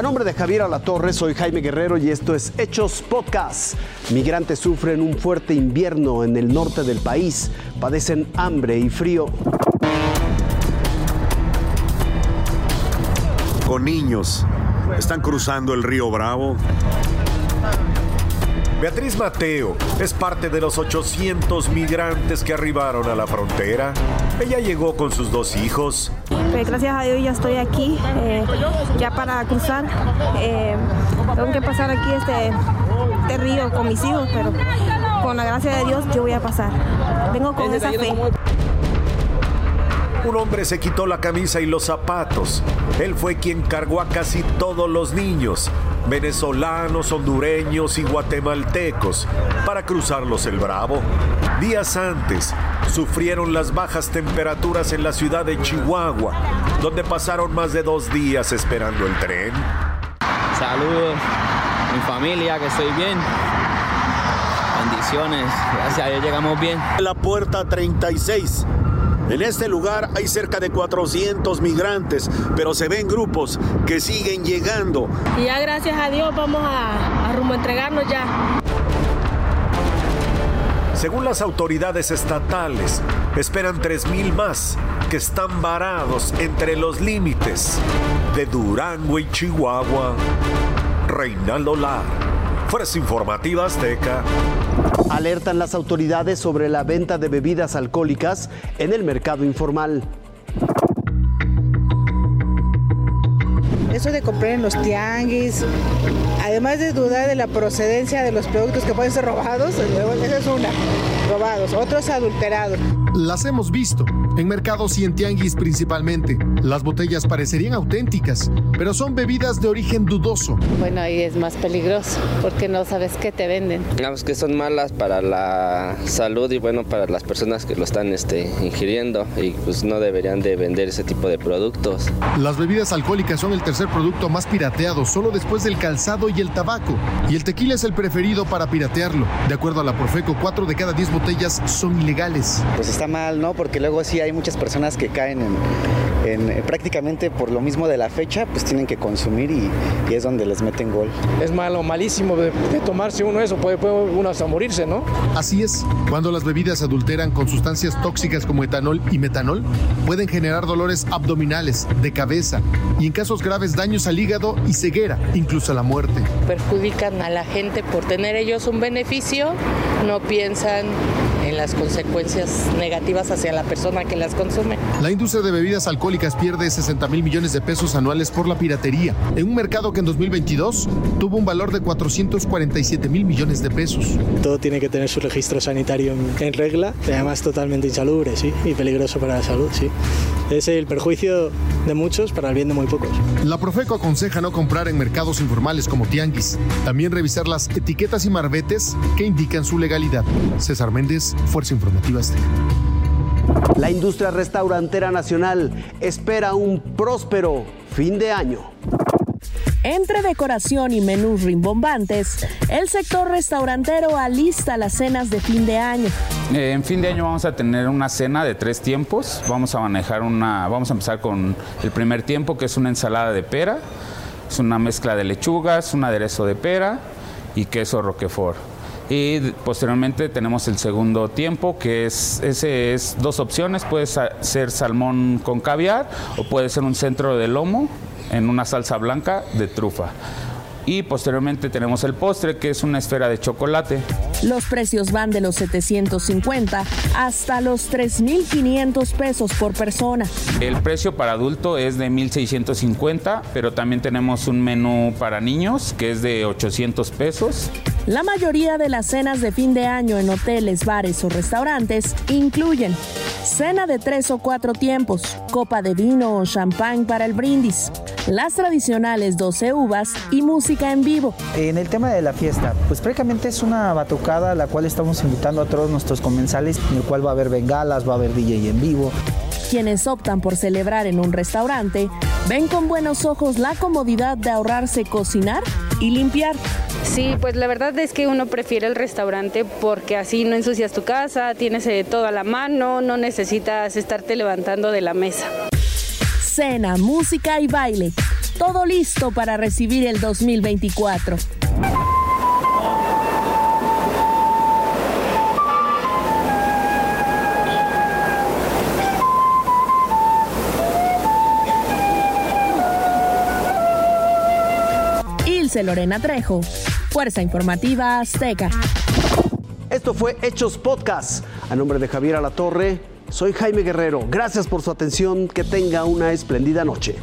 A nombre de Javier Alatorre, soy Jaime Guerrero y esto es Hechos Podcast. Migrantes sufren un fuerte invierno en el norte del país, padecen hambre y frío. Con niños, están cruzando el río Bravo. Beatriz Mateo es parte de los 800 migrantes que arribaron a la frontera. Ella llegó con sus dos hijos. Pues gracias a Dios ya estoy aquí, eh, ya para cruzar. Eh, tengo que pasar aquí este, este río con mis hijos, pero con la gracia de Dios yo voy a pasar. Vengo con esa fe. Un hombre se quitó la camisa y los zapatos. Él fue quien cargó a casi todos los niños, venezolanos, hondureños y guatemaltecos, para cruzarlos el Bravo. Días antes, sufrieron las bajas temperaturas en la ciudad de Chihuahua, donde pasaron más de dos días esperando el tren. Saludos, mi familia, que estoy bien. Bendiciones, gracias a Dios llegamos bien. La puerta 36 en este lugar hay cerca de 400 migrantes, pero se ven grupos que siguen llegando. Y ya gracias a Dios vamos a, a rumbo a entregarnos ya. Según las autoridades estatales, esperan 3.000 más que están varados entre los límites de Durango y Chihuahua. Reinaldo Lar, Fuerza Informativa Azteca. Alertan las autoridades sobre la venta de bebidas alcohólicas en el mercado informal. Eso de comprar en los tianguis, además de dudar de la procedencia de los productos que pueden ser robados, esa es una, robados, otros adulterados. Las hemos visto, en mercados y en tianguis principalmente. Las botellas parecerían auténticas, pero son bebidas de origen dudoso. Bueno, ahí es más peligroso, porque no sabes qué te venden. Digamos que son malas para la salud y bueno, para las personas que lo están este, ingiriendo y pues no deberían de vender ese tipo de productos. Las bebidas alcohólicas son el tercer producto más pirateado, solo después del calzado y el tabaco. Y el tequila es el preferido para piratearlo. De acuerdo a la Profeco, 4 de cada 10 botellas son ilegales. Pues está mal, ¿no? Porque luego sí hay muchas personas que caen en, en prácticamente por lo mismo de la fecha, pues tienen que consumir y, y es donde les meten gol. Es malo, malísimo de, de tomarse uno eso, puede, puede uno hasta morirse, ¿no? Así es, cuando las bebidas adulteran con sustancias tóxicas como etanol y metanol, pueden generar dolores abdominales, de cabeza y en casos graves daños al hígado y ceguera, incluso la muerte. Perjudican a la gente por tener ellos un beneficio, no piensan en las consecuencias negativas hacia la persona que las consume. La industria de bebidas alcohólicas pierde 60 mil millones de pesos anuales por la piratería, en un mercado que en 2022 tuvo un valor de 447 mil millones de pesos. Todo tiene que tener su registro sanitario en, en regla, además totalmente insalubre, sí, y peligroso para la salud, sí. Es el perjuicio de muchos para el bien de muy pocos. La Profeco aconseja no comprar en mercados informales como tianguis. También revisar las etiquetas y marbetes que indican su legalidad. César Méndez, Fuerza Informativa Azteca. La industria restaurantera nacional espera un próspero fin de año. Entre decoración y menús rimbombantes, el sector restaurantero alista las cenas de fin de año. Eh, en fin de año vamos a tener una cena de tres tiempos. Vamos a manejar una, vamos a empezar con el primer tiempo que es una ensalada de pera, es una mezcla de lechugas, un aderezo de pera y queso roquefort. Y posteriormente tenemos el segundo tiempo, que es, ese es dos opciones, puede ser salmón con caviar o puede ser un centro de lomo en una salsa blanca de trufa. Y posteriormente tenemos el postre, que es una esfera de chocolate. Los precios van de los 750 hasta los 3.500 pesos por persona. El precio para adulto es de 1.650, pero también tenemos un menú para niños que es de 800 pesos. La mayoría de las cenas de fin de año en hoteles, bares o restaurantes incluyen cena de tres o cuatro tiempos, copa de vino o champán para el brindis, las tradicionales 12 uvas y música en vivo. En el tema de la fiesta, pues prácticamente es una batucada a la cual estamos invitando a todos nuestros comensales, en el cual va a haber bengalas, va a haber DJ en vivo. Quienes optan por celebrar en un restaurante ven con buenos ojos la comodidad de ahorrarse cocinar y limpiar. Sí, pues la verdad es que uno prefiere el restaurante porque así no ensucias tu casa, tienes eh, todo a la mano, no necesitas estarte levantando de la mesa. Cena, música y baile. todo listo para recibir el 2024. Lorena Trejo, Fuerza Informativa Azteca. Esto fue Hechos Podcast. A nombre de Javier Alatorre, soy Jaime Guerrero. Gracias por su atención. Que tenga una espléndida noche.